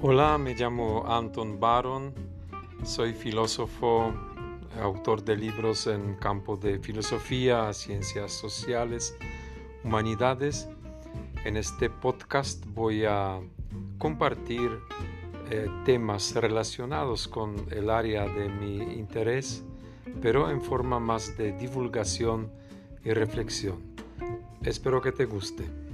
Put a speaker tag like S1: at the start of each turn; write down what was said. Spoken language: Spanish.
S1: Hola, me llamo Anton Baron, soy filósofo, autor de libros en campo de filosofía, ciencias sociales, humanidades. En este podcast voy a compartir eh, temas relacionados con el área de mi interés, pero en forma más de divulgación y reflexión. Espero que te guste.